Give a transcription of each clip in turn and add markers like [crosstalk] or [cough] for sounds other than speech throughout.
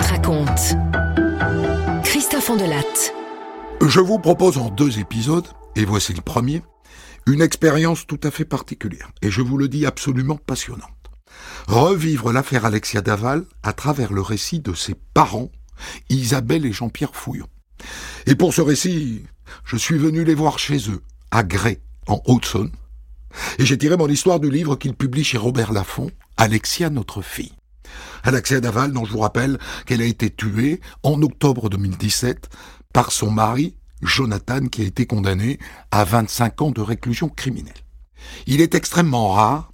Raconte. Christophe Fondelatte. Je vous propose en deux épisodes, et voici le premier, une expérience tout à fait particulière, et je vous le dis absolument passionnante. Revivre l'affaire Alexia Daval à travers le récit de ses parents, Isabelle et Jean-Pierre Fouillon. Et pour ce récit, je suis venu les voir chez eux, à Grès, en Haute-Saône, et j'ai tiré mon histoire du livre qu'il publie chez Robert Laffont, Alexia notre fille. Alexia Daval, dont je vous rappelle qu'elle a été tuée en octobre 2017 par son mari, Jonathan, qui a été condamné à 25 ans de réclusion criminelle. Il est extrêmement rare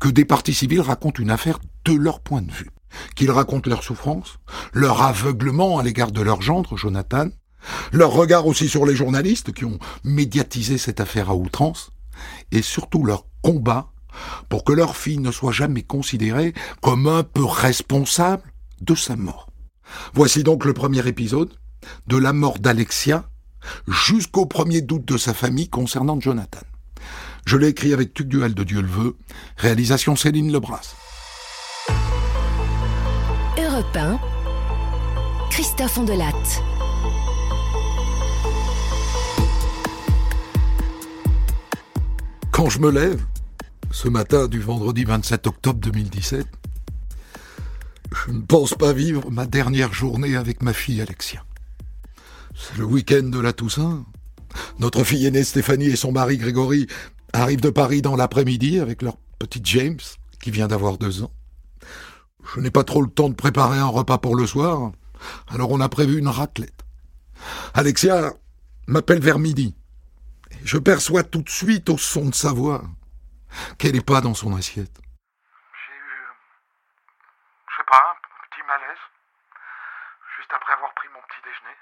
que des partis civils racontent une affaire de leur point de vue, qu'ils racontent leur souffrance, leur aveuglement à l'égard de leur gendre, Jonathan, leur regard aussi sur les journalistes qui ont médiatisé cette affaire à outrance, et surtout leur combat pour que leur fille ne soit jamais considérée comme un peu responsable de sa mort. Voici donc le premier épisode de la mort d'Alexia jusqu'au premier doute de sa famille concernant Jonathan. Je l'ai écrit avec Tugduel de Dieu le veut, réalisation Céline Lebras. Europe 1. Christophe Ondelatte. Quand je me lève, ce matin du vendredi 27 octobre 2017, je ne pense pas vivre ma dernière journée avec ma fille Alexia. C'est le week-end de la Toussaint. Notre fille aînée Stéphanie et son mari Grégory arrivent de Paris dans l'après-midi avec leur petit James, qui vient d'avoir deux ans. Je n'ai pas trop le temps de préparer un repas pour le soir, alors on a prévu une raclette. Alexia m'appelle vers midi. Je perçois tout de suite au son de sa voix qu'elle n'est pas dans son assiette. J'ai eu, je sais pas, un petit malaise, juste après avoir pris mon petit déjeuner.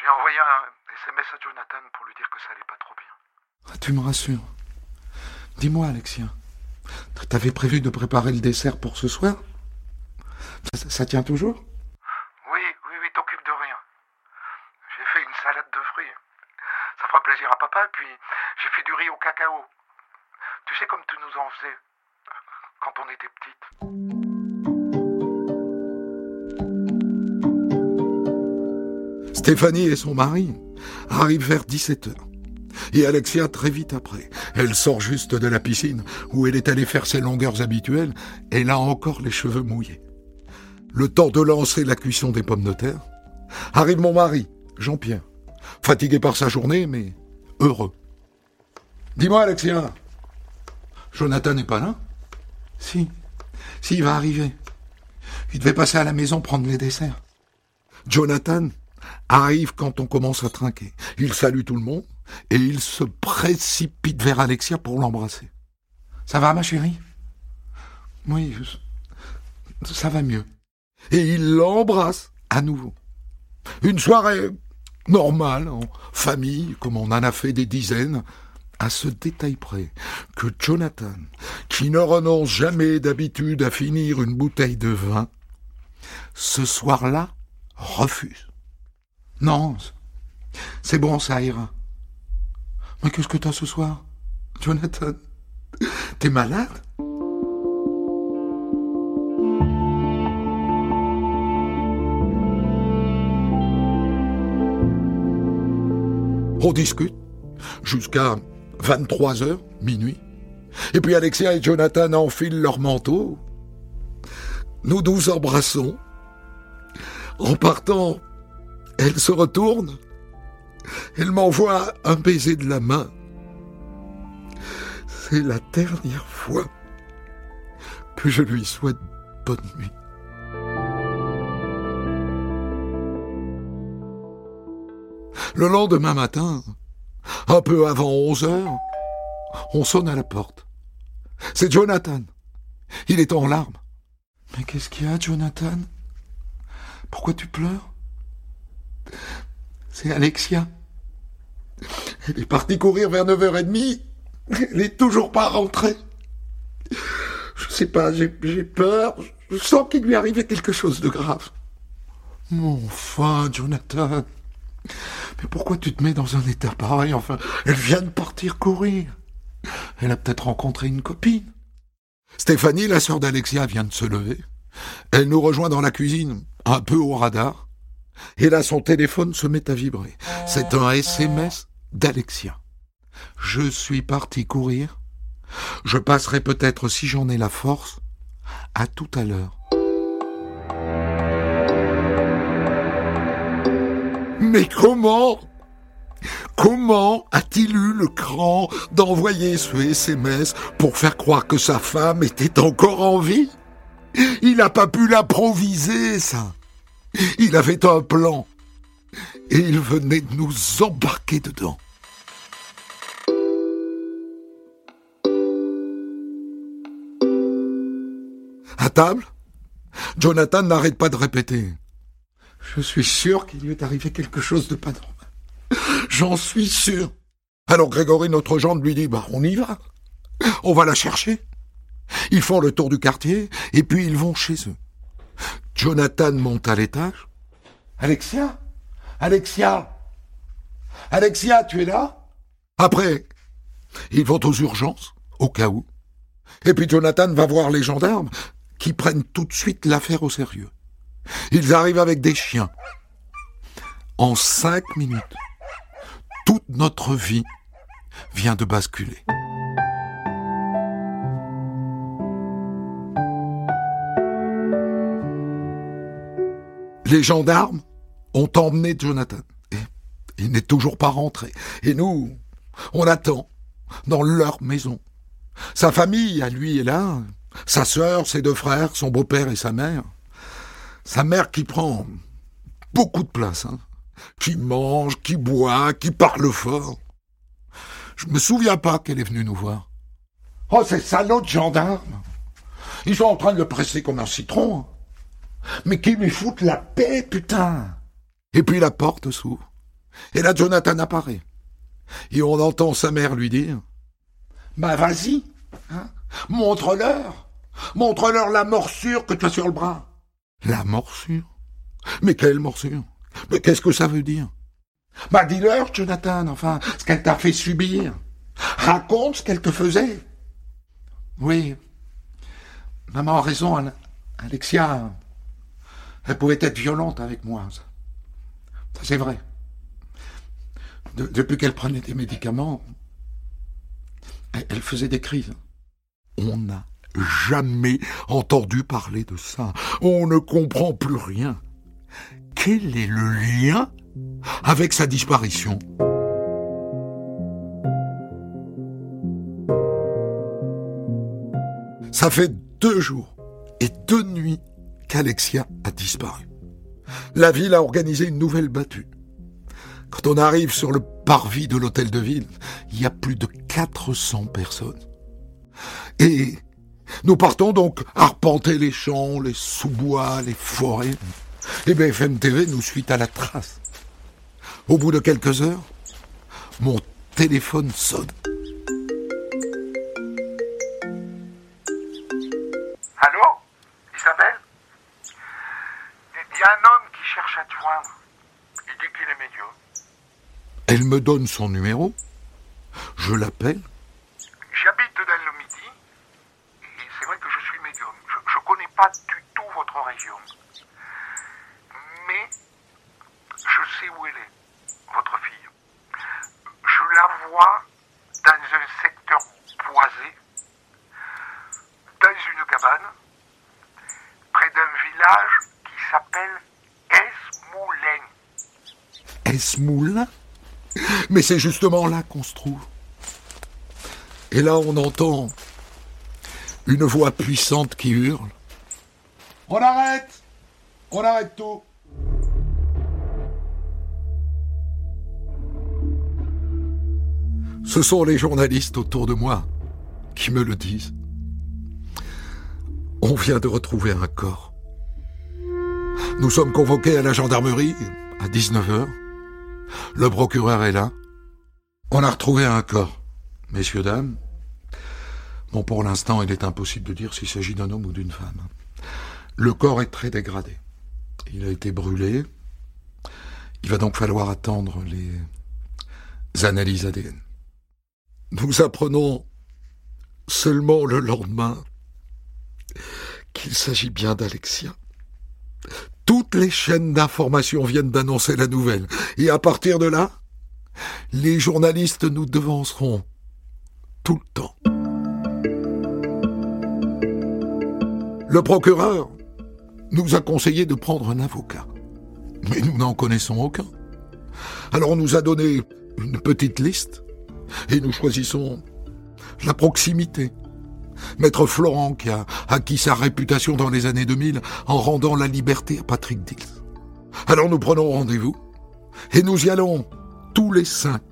J'ai envoyé un SMS à Jonathan pour lui dire que ça allait pas trop bien. Ah, tu me rassures. Dis-moi, Alexia, t'avais prévu de préparer le dessert pour ce soir? Ça, ça tient toujours? Oui, oui, oui, t'occupe de rien. J'ai fait une salade de fruits. Ça fera plaisir à papa, et puis j'ai fait du riz au cacao. Tu sais comme tu nous en faisais quand on était petite. Stéphanie et son mari arrivent vers 17h. Et Alexia très vite après. Elle sort juste de la piscine où elle est allée faire ses longueurs habituelles. Elle a encore les cheveux mouillés. Le temps de lancer la cuisson des pommes de terre. Arrive mon mari, Jean-Pierre. Fatigué par sa journée, mais heureux. Dis-moi, Alexia. Jonathan n'est pas là Si. Si, il va arriver. Il devait passer à la maison prendre les desserts. Jonathan arrive quand on commence à trinquer. Il salue tout le monde et il se précipite vers Alexia pour l'embrasser. Ça va, ma chérie? Oui, ça va mieux. Et il l'embrasse à nouveau. Une soirée normale, en famille, comme on en a fait des dizaines, à ce détail près que Jonathan, qui ne renonce jamais d'habitude à finir une bouteille de vin, ce soir-là refuse. Non, c'est bon, ça ira. Mais qu'est-ce que t'as ce soir, Jonathan? T'es malade? On discute jusqu'à 23 heures, minuit. Et puis Alexia et Jonathan enfilent leurs manteaux. Nous nous embrassons. En partant, elle se retourne. Elle m'envoie un baiser de la main. C'est la dernière fois que je lui souhaite bonne nuit. Le lendemain matin, un peu avant 11 heures, on sonne à la porte. C'est Jonathan. Il est en larmes. Mais qu'est-ce qu'il y a, Jonathan? Pourquoi tu pleures? C'est Alexia. Elle est partie courir vers 9h30. Elle est toujours pas rentrée. Je sais pas, j'ai j'ai peur. Je sens qu'il lui arrivait quelque chose de grave. Mon enfin, Jonathan. Mais pourquoi tu te mets dans un état pareil Enfin, elle vient de partir courir. Elle a peut-être rencontré une copine. Stéphanie, la sœur d'Alexia, vient de se lever. Elle nous rejoint dans la cuisine, un peu au radar. Et là, son téléphone se met à vibrer. C'est un SMS d'Alexia. Je suis parti courir. Je passerai peut-être, si j'en ai la force, à tout à l'heure. Mais comment Comment a-t-il eu le cran d'envoyer ce SMS pour faire croire que sa femme était encore en vie? Il n'a pas pu l'improviser, ça. Il avait un plan. Et il venait de nous embarquer dedans. À table, Jonathan n'arrête pas de répéter. Je suis sûr qu'il lui est arrivé quelque chose de pas normal. J'en suis sûr. Alors Grégory, notre gendre, lui dit, bah, on y va. On va la chercher. Ils font le tour du quartier, et puis ils vont chez eux. Jonathan monte à l'étage. Alexia? Alexia? Alexia, tu es là? Après, ils vont aux urgences, au cas où. Et puis Jonathan va voir les gendarmes, qui prennent tout de suite l'affaire au sérieux. Ils arrivent avec des chiens. En cinq minutes, toute notre vie vient de basculer. Les gendarmes ont emmené Jonathan. Il n'est toujours pas rentré. Et nous, on attend dans leur maison. Sa famille, à lui, est là. Sa sœur, ses deux frères, son beau-père et sa mère. Sa mère qui prend beaucoup de place, hein. qui mange, qui boit, qui parle fort. Je me souviens pas qu'elle est venue nous voir. Oh, ces salauds de gendarmes Ils sont en train de le presser comme un citron. Hein. Mais qui lui foutent la paix, putain Et puis la porte s'ouvre. Et là, Jonathan apparaît. Et on entend sa mère lui dire Bah vas-y, hein, montre-leur Montre-leur la morsure que tu as sur le bras. La morsure Mais quelle morsure? Mais qu'est-ce que ça veut dire? Bah dis-leur, Jonathan, enfin, ce qu'elle t'a fait subir. Raconte ce qu'elle te faisait. Oui. Maman a raison, Alexia. Elle pouvait être violente avec moi. Ça, c'est vrai. depuis qu'elle prenait des médicaments, elle faisait des crises. On n'a jamais entendu parler de ça. On ne comprend plus rien. Quel est le lien avec sa disparition? Ça fait deux jours et deux nuits qu'Alexia a disparu. La ville a organisé une nouvelle battue. Quand on arrive sur le parvis de l'hôtel de ville, il y a plus de 400 personnes. Et nous partons donc arpenter les champs, les sous-bois, les forêts. Et BFM TV nous suit à la trace. Au bout de quelques heures, mon téléphone sonne. Allô? Isabelle? Il y a un homme qui cherche à te joindre. Il dit qu'il est médium. Elle me donne son numéro. Je l'appelle. J'habite dans le Midi. Et c'est vrai que je suis médium. Je ne connais pas du tout votre région. Mais je sais où elle est, votre fille. Je la vois dans un secteur boisé, dans une cabane, près d'un village qui s'appelle Esmoulin. Esmoulin Mais c'est justement là qu'on se trouve. Et là, on entend une voix puissante qui hurle. On arrête On arrête tout Ce sont les journalistes autour de moi qui me le disent. On vient de retrouver un corps. Nous sommes convoqués à la gendarmerie à 19h. Le procureur est là. On a retrouvé un corps. Messieurs, dames, bon, pour l'instant, il est impossible de dire s'il s'agit d'un homme ou d'une femme. Le corps est très dégradé. Il a été brûlé. Il va donc falloir attendre les analyses ADN. Nous apprenons seulement le lendemain Il s'agit bien d'Alexia. Toutes les chaînes d'information viennent d'annoncer la nouvelle. Et à partir de là, les journalistes nous devanceront tout le temps. Le procureur nous a conseillé de prendre un avocat. Mais nous n'en connaissons aucun. Alors on nous a donné une petite liste et nous choisissons la proximité. Maître Florent qui a acquis sa réputation dans les années 2000 en rendant la liberté à Patrick Dills. Alors nous prenons rendez-vous et nous y allons tous les cinq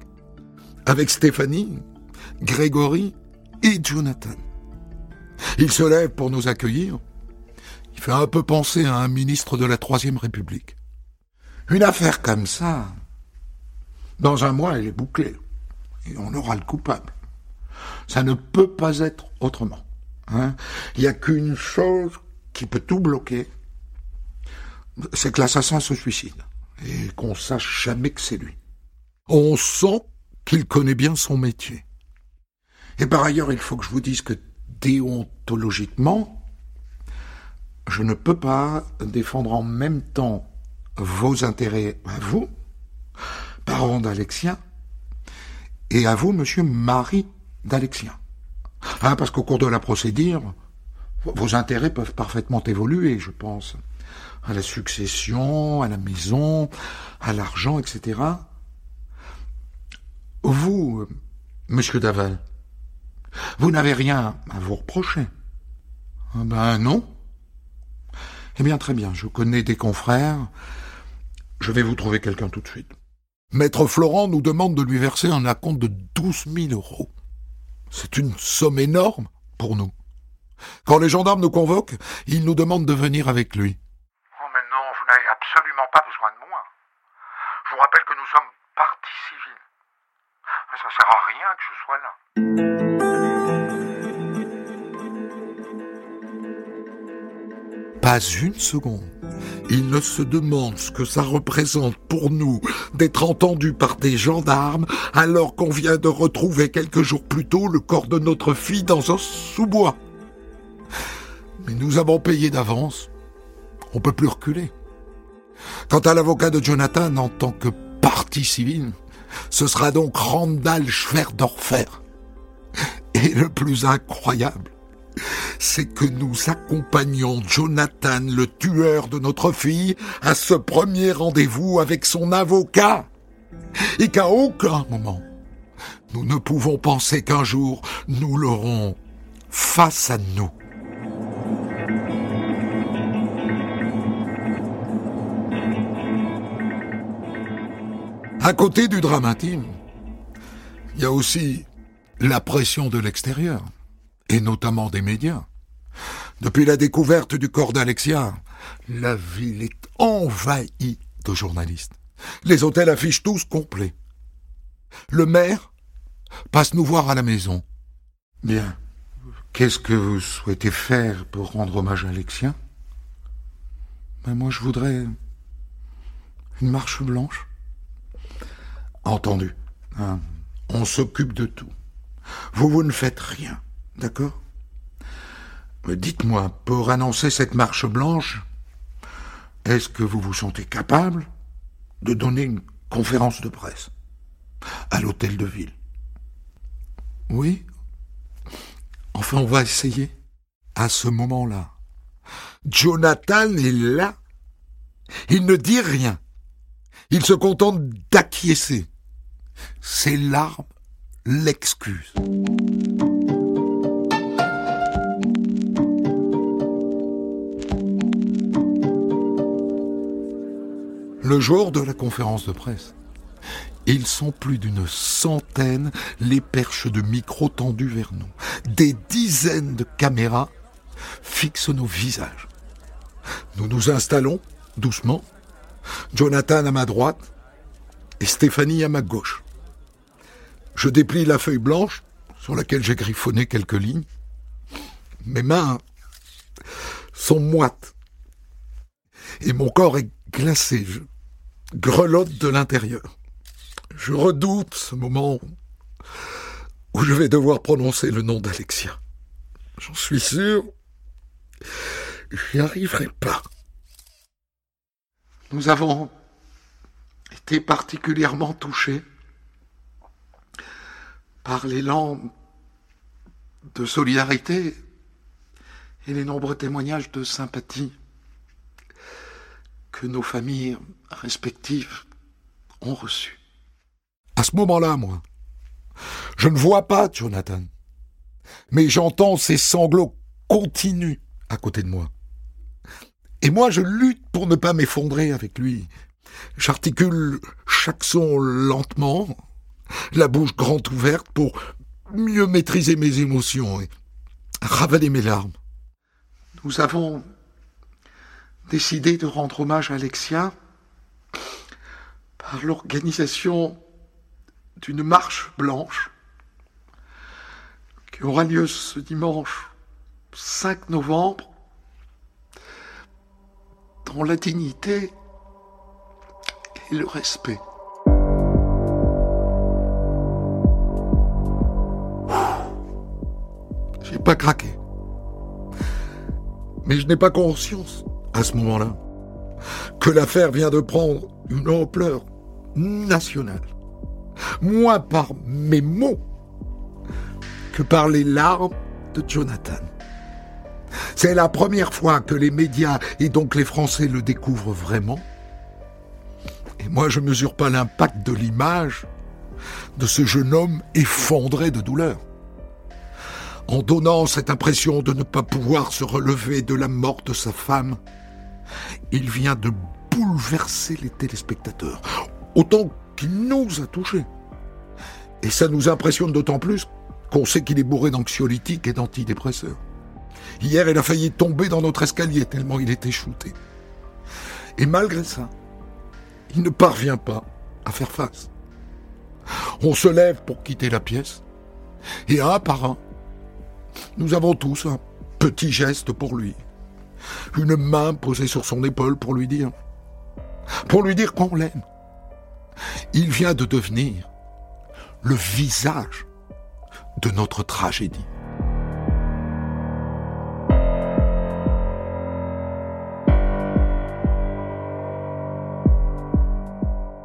avec Stéphanie, Grégory et Jonathan. Il se lève pour nous accueillir. Il fait un peu penser à un ministre de la Troisième République. Une affaire comme ça, dans un mois, elle est bouclée. Et on aura le coupable. Ça ne peut pas être autrement. Hein. Il n'y a qu'une chose qui peut tout bloquer, c'est que l'assassin se suicide et qu'on sache jamais que c'est lui. On sent qu'il connaît bien son métier. Et par ailleurs, il faut que je vous dise que déontologiquement, je ne peux pas défendre en même temps vos intérêts à vous, parents d'Alexien, et à vous, monsieur Marie d'Alexien. Ah, parce qu'au cours de la procédure, vos intérêts peuvent parfaitement évoluer, je pense, à la succession, à la maison, à l'argent, etc. Vous, monsieur Daval, vous n'avez rien à vous reprocher. Ah ben non. Eh bien, très bien, je connais des confrères. Je vais vous trouver quelqu'un tout de suite. Maître Florent nous demande de lui verser un acompte de douze mille euros. C'est une somme énorme pour nous. Quand les gendarmes nous convoquent, ils nous demandent de venir avec lui. Oh mais non, vous n'avez absolument pas besoin de moi. Je vous rappelle que nous sommes partie civile. Ça sert à rien que je sois là. Pas une seconde. Il ne se demande ce que ça représente pour nous d'être entendu par des gendarmes alors qu'on vient de retrouver quelques jours plus tôt le corps de notre fille dans un sous-bois. Mais nous avons payé d'avance. On peut plus reculer. Quant à l'avocat de Jonathan en tant que partie civile, ce sera donc Randall Schwerdorfer. Et le plus incroyable, c'est que nous accompagnons Jonathan, le tueur de notre fille, à ce premier rendez-vous avec son avocat. Et qu'à aucun moment, nous ne pouvons penser qu'un jour, nous l'aurons face à nous. À côté du drame intime, il y a aussi la pression de l'extérieur, et notamment des médias. Depuis la découverte du corps d'Alexia, la ville est envahie de journalistes. Les hôtels affichent tous complets. Le maire passe nous voir à la maison. Bien. Qu'est-ce que vous souhaitez faire pour rendre hommage à Alexia? Ben Moi, je voudrais une marche blanche. Entendu. Hein, on s'occupe de tout. Vous, vous ne faites rien. D'accord? Dites-moi, pour annoncer cette marche blanche, est-ce que vous vous sentez capable de donner une conférence de presse à l'hôtel de ville? Oui Enfin, on va essayer. À ce moment-là, Jonathan est là. Il ne dit rien. Il se contente d'acquiescer. Ses larmes l'excusent. Le jour de la conférence de presse, ils sont plus d'une centaine les perches de micros tendus vers nous. Des dizaines de caméras fixent nos visages. Nous nous installons doucement. Jonathan à ma droite et Stéphanie à ma gauche. Je déplie la feuille blanche sur laquelle j'ai griffonné quelques lignes. Mes mains sont moites et mon corps est glacé. Grelotte de l'intérieur. Je redoute ce moment où je vais devoir prononcer le nom d'Alexia. J'en suis sûr. j'y arriverai pas. Nous avons été particulièrement touchés par l'élan de solidarité et les nombreux témoignages de sympathie que nos familles respectives ont reçus. À ce moment-là, moi, je ne vois pas Jonathan, mais j'entends ses sanglots continus à côté de moi. Et moi, je lutte pour ne pas m'effondrer avec lui. J'articule chaque son lentement, la bouche grande ouverte pour mieux maîtriser mes émotions et ravaler mes larmes. Nous avons décidé de rendre hommage à Alexia par l'organisation d'une marche blanche qui aura lieu ce dimanche 5 novembre dans la dignité et le respect. J'ai pas craqué. Mais je n'ai pas conscience, à ce moment-là, que l'affaire vient de prendre une ampleur nationale. Moins par mes mots que par les larmes de Jonathan. C'est la première fois que les médias et donc les Français le découvrent vraiment. Et moi, je mesure pas l'impact de l'image de ce jeune homme effondré de douleur. En donnant cette impression de ne pas pouvoir se relever de la mort de sa femme, il vient de bouleverser les téléspectateurs, autant qu'il nous a touchés. Et ça nous impressionne d'autant plus qu'on sait qu'il est bourré d'anxiolytiques et d'antidépresseurs. Hier, il a failli tomber dans notre escalier tellement il était shooté. Et malgré ça, il ne parvient pas à faire face. On se lève pour quitter la pièce, et un par un, nous avons tous un petit geste pour lui. Une main posée sur son épaule pour lui dire, pour lui dire qu'on l'aime. Il vient de devenir le visage de notre tragédie.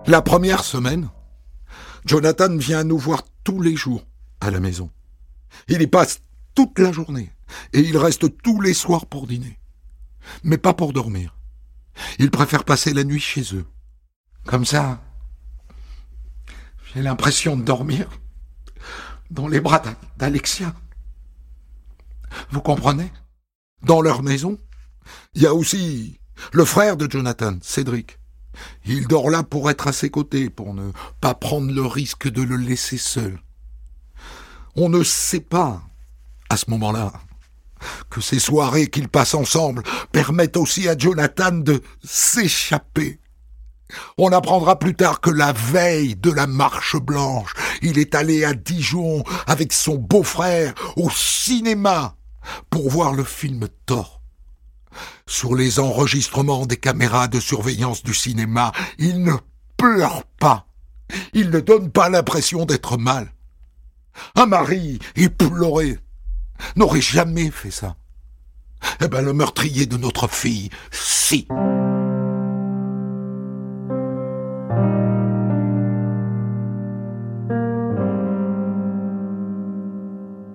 La première semaine, Jonathan vient nous voir tous les jours à la maison. Il y passe toute la journée et il reste tous les soirs pour dîner. Mais pas pour dormir. Il préfère passer la nuit chez eux. Comme ça, j'ai l'impression de dormir dans les bras d'Alexia. Vous comprenez? Dans leur maison, il y a aussi le frère de Jonathan, Cédric. Il dort là pour être à ses côtés, pour ne pas prendre le risque de le laisser seul. On ne sait pas, à ce moment-là, que ces soirées qu'ils passent ensemble permettent aussi à Jonathan de s'échapper. On apprendra plus tard que la veille de la marche blanche, il est allé à Dijon avec son beau-frère au cinéma pour voir le film Thor. Sur les enregistrements des caméras de surveillance du cinéma, il ne pleure pas. Il ne donne pas l'impression d'être mal. Un mari éploré n'aurait jamais fait ça. Eh ben, le meurtrier de notre fille, si.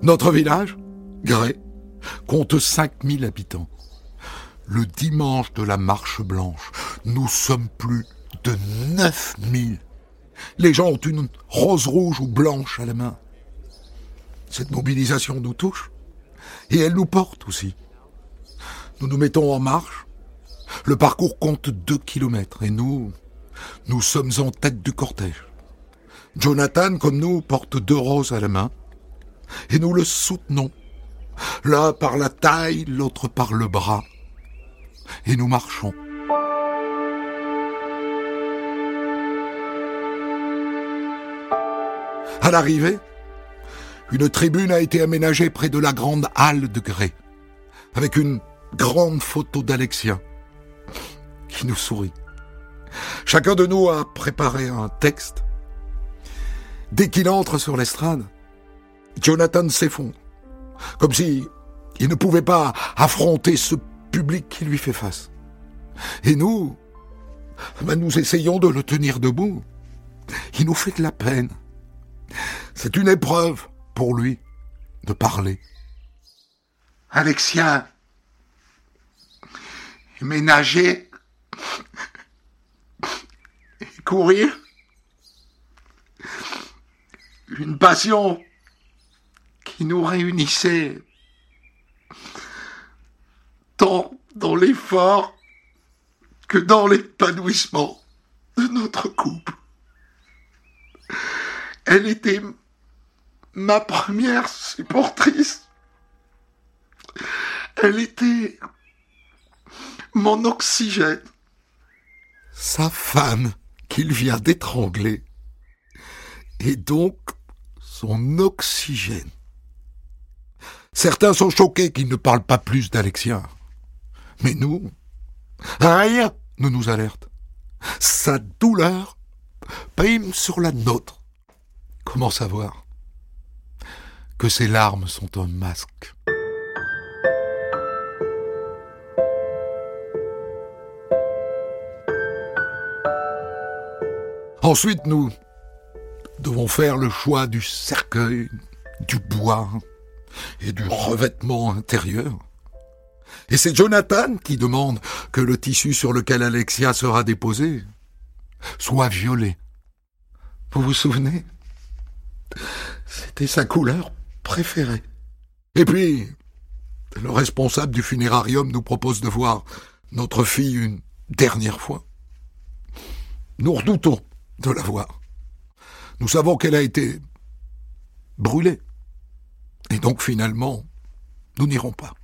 Notre village, Gré, compte 5000 habitants le dimanche de la marche blanche, nous sommes plus de 9000. Les gens ont une rose rouge ou blanche à la main. Cette mobilisation nous touche et elle nous porte aussi. Nous nous mettons en marche. Le parcours compte deux kilomètres et nous, nous sommes en tête du cortège. Jonathan, comme nous, porte deux roses à la main et nous le soutenons. L'un par la taille, l'autre par le bras et nous marchons. À l'arrivée, une tribune a été aménagée près de la grande halle de grès, avec une grande photo d'Alexia, qui nous sourit. Chacun de nous a préparé un texte. Dès qu'il entre sur l'estrade, Jonathan s'effondre, comme si il ne pouvait pas affronter ce public qui lui fait face. Et nous, ben nous essayons de le tenir debout. Il nous fait de la peine. C'est une épreuve pour lui de parler. Alexia, ménager courir, une passion qui nous réunissait tant dans l'effort que dans l'épanouissement de notre couple. Elle était ma première supportrice. Elle était mon oxygène. Sa femme qu'il vient d'étrangler est donc son oxygène. Certains sont choqués qu'il ne parle pas plus d'Alexia. Mais nous, rien ne nous alerte. Sa douleur prime sur la nôtre. Comment savoir? Que ses larmes sont un masque Ensuite, nous devons faire le choix du cercueil, du bois et du revêtement intérieur. Et c'est Jonathan qui demande que le tissu sur lequel Alexia sera déposée soit violet. Vous vous souvenez? C'était sa couleur préférée. Et puis, le responsable du funérarium nous propose de voir notre fille une dernière fois. Nous redoutons de la voir. Nous savons qu'elle a été brûlée. Et donc finalement, nous n'irons pas.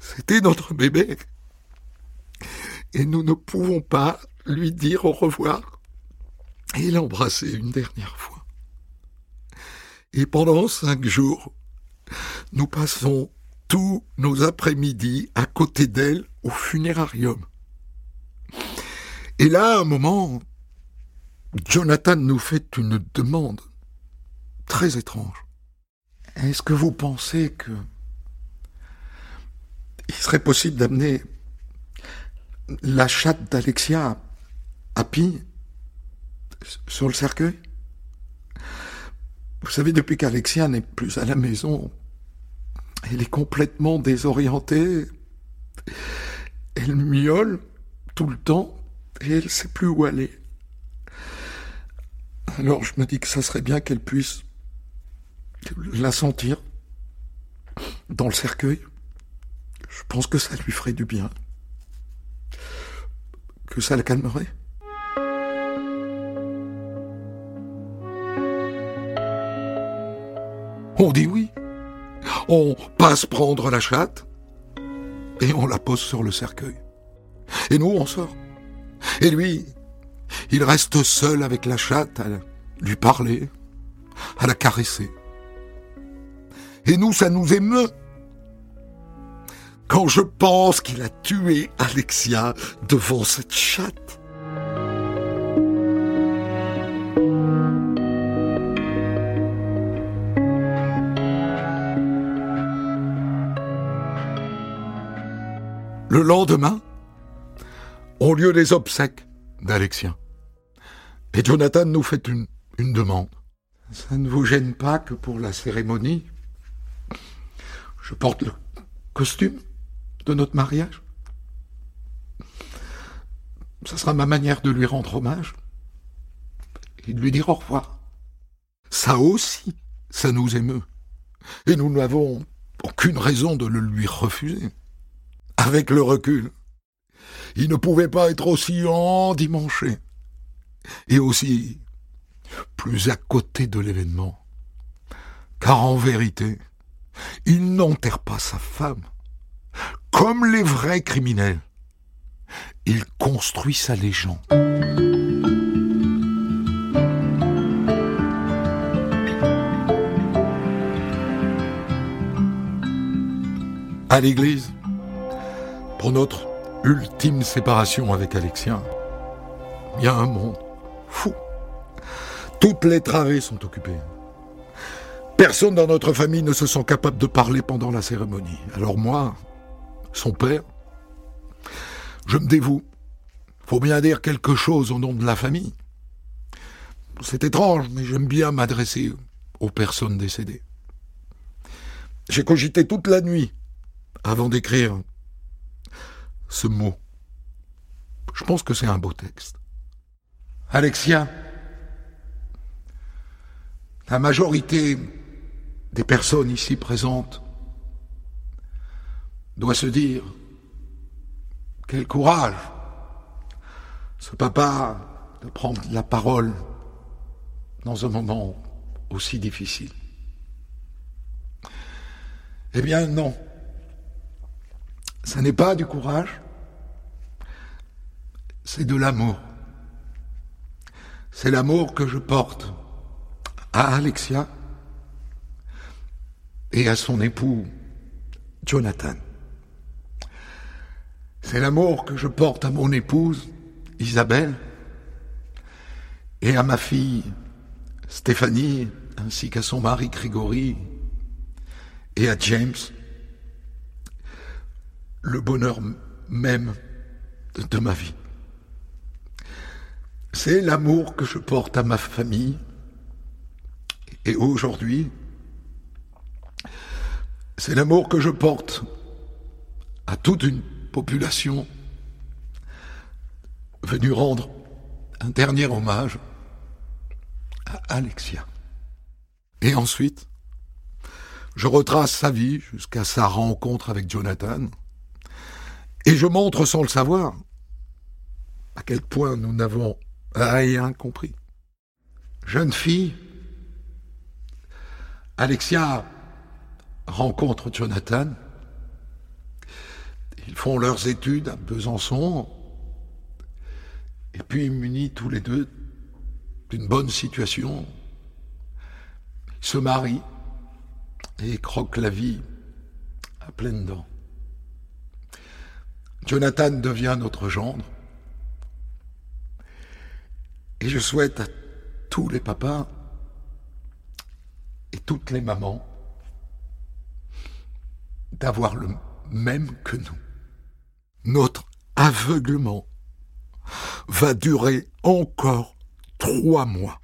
C'était notre bébé. Et nous ne pouvons pas lui dire au revoir et l'embrasser une dernière fois. Et pendant cinq jours, nous passons tous nos après-midi à côté d'elle au funérarium. Et là, à un moment, Jonathan nous fait une demande très étrange. Est-ce que vous pensez que il serait possible d'amener la chatte d'Alexia à Pi sur le cercueil? Vous savez, depuis qu'Alexia n'est plus à la maison, elle est complètement désorientée. Elle miaule tout le temps et elle ne sait plus où aller. Alors je me dis que ça serait bien qu'elle puisse la sentir dans le cercueil. Je pense que ça lui ferait du bien. Que ça la calmerait. On dit oui. On passe prendre la chatte et on la pose sur le cercueil. Et nous, on sort. Et lui, il reste seul avec la chatte à lui parler, à la caresser. Et nous, ça nous émeut. Quand je pense qu'il a tué Alexia devant cette chatte. Le lendemain, ont lieu les obsèques d'Alexia. Et Jonathan nous fait une, une demande. Ça ne vous gêne pas que pour la cérémonie, je porte le costume de notre mariage? Ça sera ma manière de lui rendre hommage et de lui dire au revoir. Ça aussi, ça nous émeut. Et nous n'avons aucune raison de le lui refuser. Avec le recul, il ne pouvait pas être aussi endimanché et aussi plus à côté de l'événement. Car en vérité, il n'enterre pas sa femme. Comme les vrais criminels, il construit sa légende. À l'église, pour notre ultime séparation avec Alexia, il y a un monde fou. Toutes les travées sont occupées. Personne dans notre famille ne se sent capable de parler pendant la cérémonie. Alors moi, son père. Je me dévoue. Faut bien dire quelque chose au nom de la famille. C'est étrange, mais j'aime bien m'adresser aux personnes décédées. J'ai cogité toute la nuit avant d'écrire ce mot. Je pense que c'est un beau texte. Alexia, la majorité des personnes ici présentes doit se dire quel courage ce papa de prendre la parole dans un moment aussi difficile. Eh bien non, ça n'est pas du courage, c'est de l'amour. C'est l'amour que je porte à Alexia et à son époux Jonathan. C'est l'amour que je porte à mon épouse Isabelle et à ma fille Stéphanie ainsi qu'à son mari Grégory et à James. Le bonheur même de ma vie. C'est l'amour que je porte à ma famille. Et aujourd'hui, c'est l'amour que je porte à toute une population venue rendre un dernier hommage à Alexia. Et ensuite, je retrace sa vie jusqu'à sa rencontre avec Jonathan, et je montre sans le savoir à quel point nous n'avons rien compris. Jeune fille, Alexia rencontre Jonathan. Ils font leurs études à Besançon. Et puis, munis tous les deux d'une bonne situation, ils se marient et croquent la vie à pleines dents. Jonathan devient notre gendre. Et je souhaite à tous les papas et toutes les mamans d'avoir le même que nous. Notre aveuglement va durer encore trois mois.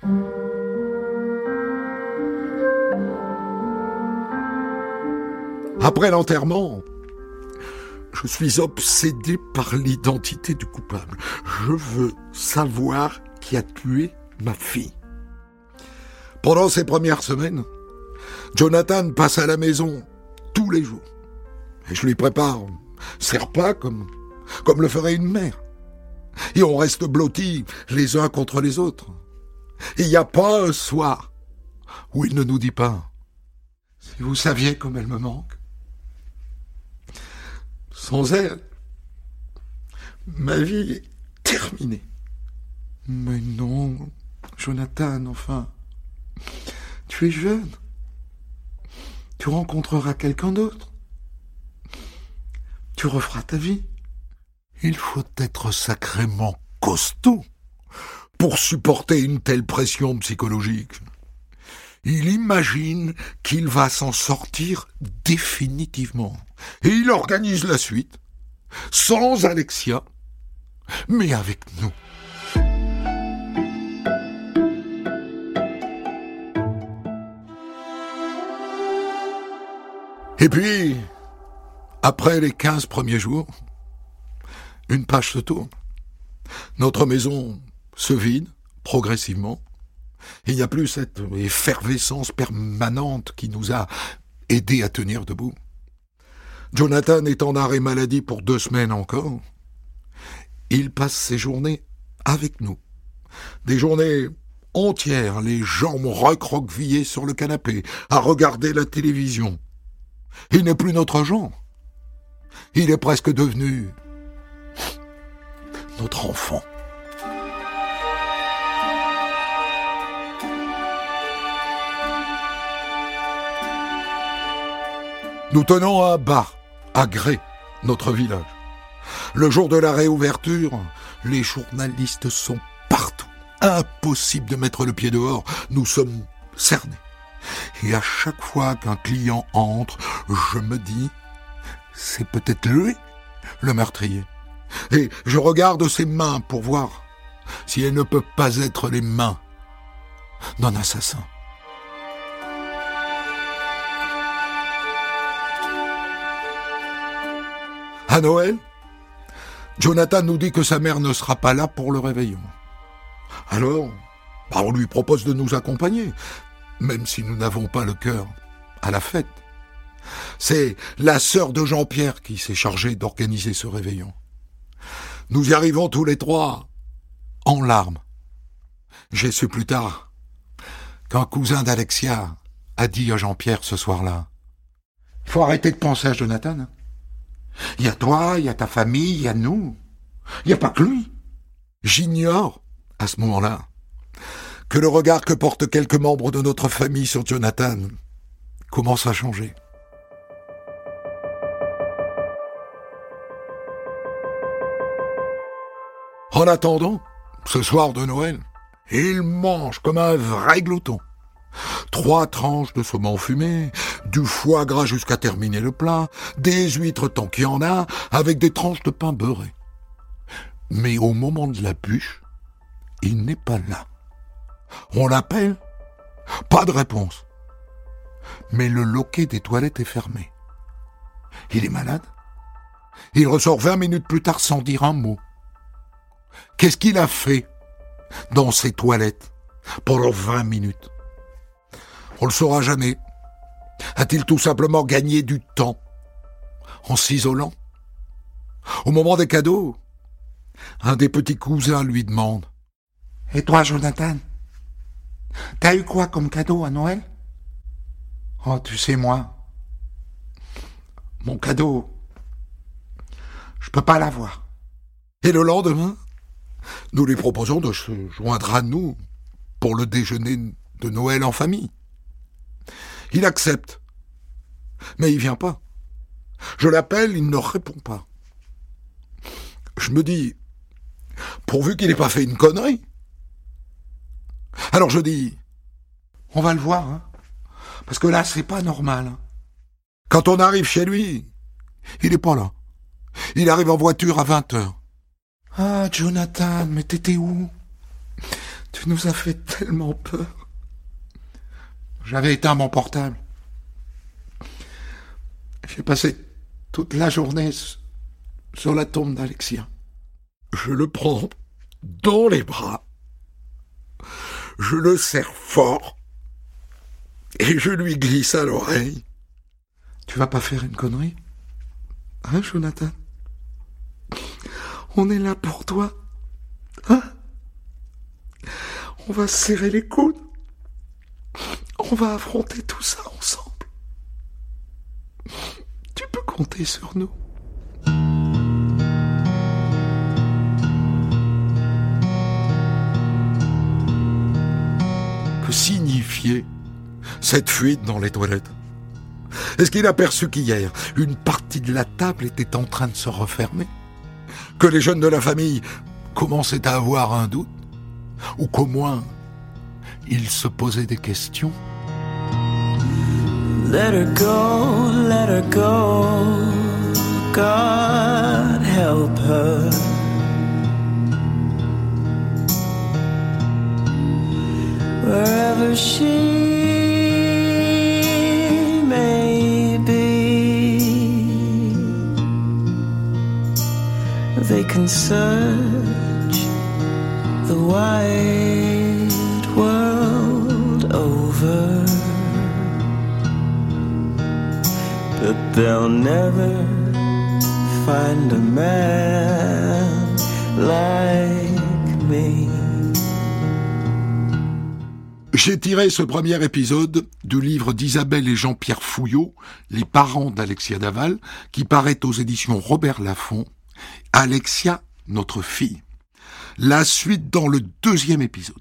Après l'enterrement, je suis obsédé par l'identité du coupable. Je veux savoir qui a tué ma fille. Pendant ces premières semaines, Jonathan passe à la maison tous les jours. Et je lui prépare ses repas comme, comme le ferait une mère. Et on reste blottis les uns contre les autres. Il n'y a pas un soir où il ne nous dit pas Si vous saviez comme elle me manque. Sans elle, ma vie est terminée. Mais non, Jonathan, enfin. Tu es jeune. Tu rencontreras quelqu'un d'autre. Tu referas ta vie. Il faut être sacrément costaud pour supporter une telle pression psychologique. Il imagine qu'il va s'en sortir définitivement. Et il organise la suite, sans Alexia, mais avec nous. Et puis, après les quinze premiers jours, une page se tourne. Notre maison se vide progressivement. Il n'y a plus cette effervescence permanente qui nous a aidés à tenir debout. Jonathan est en arrêt maladie pour deux semaines encore. Il passe ses journées avec nous. Des journées entières, les jambes recroquevillées sur le canapé, à regarder la télévision, il n'est plus notre genre. Il est presque devenu notre enfant. Nous tenons à bas, à Gré, notre village. Le jour de la réouverture, les journalistes sont partout. Impossible de mettre le pied dehors. Nous sommes cernés. Et à chaque fois qu'un client entre, je me dis, c'est peut-être lui, le meurtrier. Et je regarde ses mains pour voir si elles ne peuvent pas être les mains d'un assassin. Noël, Jonathan nous dit que sa mère ne sera pas là pour le réveillon. Alors, bah, on lui propose de nous accompagner, même si nous n'avons pas le cœur à la fête. C'est la sœur de Jean-Pierre qui s'est chargée d'organiser ce réveillon. Nous y arrivons tous les trois, en larmes. J'ai su plus tard qu'un cousin d'Alexia a dit à Jean-Pierre ce soir-là. Faut arrêter de penser à Jonathan. Hein. Il y a toi, il y a ta famille, il y a nous. Il n'y a pas que lui. J'ignore, à ce moment-là, que le regard que portent quelques membres de notre famille sur Jonathan commence à changer. En attendant, ce soir de Noël, il mange comme un vrai glouton. Trois tranches de saumon fumé, du foie gras jusqu'à terminer le plat, des huîtres tant qu'il y en a, avec des tranches de pain beurré. Mais au moment de la bûche, il n'est pas là. On l'appelle Pas de réponse. Mais le loquet des toilettes est fermé. Il est malade Il ressort vingt minutes plus tard sans dire un mot. Qu'est-ce qu'il a fait dans ses toilettes pendant vingt minutes? On le saura jamais. A-t-il tout simplement gagné du temps en s'isolant? Au moment des cadeaux, un des petits cousins lui demande Et toi, Jonathan T'as eu quoi comme cadeau à Noël? Oh, tu sais, moi, mon cadeau, je peux pas l'avoir. Et le lendemain, nous lui proposons de se joindre à nous pour le déjeuner de Noël en famille. Il accepte. Mais il vient pas. Je l'appelle, il ne répond pas. Je me dis, pourvu qu'il n'ait pas fait une connerie. Alors je dis, on va le voir, hein, parce que là, c'est pas normal. Hein. Quand on arrive chez lui, il n'est pas là. Il arrive en voiture à 20 heures. Ah, Jonathan, mais t'étais où? Tu nous as fait tellement peur. J'avais éteint mon portable. J'ai passé toute la journée sur la tombe d'Alexia. Je le prends dans les bras. Je le serre fort. Et je lui glisse à l'oreille. Tu vas pas faire une connerie? Hein, Jonathan? On est là pour toi. Hein? On va serrer les coudes. On va affronter tout ça ensemble. Tu peux compter sur nous. Que signifiait cette fuite dans les toilettes? Est-ce qu'il a qu'hier, une partie de la table était en train de se refermer? Que les jeunes de la famille commençaient à avoir un doute, ou qu'au moins ils se posaient des questions. Let her go, let her go, God help her. Wherever she they can search the wide but they'll never find a man like me. J'ai tiré ce premier épisode du livre d'Isabelle et Jean-Pierre Fouillot, Les parents d'Alexia Daval, qui paraît aux éditions Robert Laffont Alexia, notre fille. La suite dans le deuxième épisode.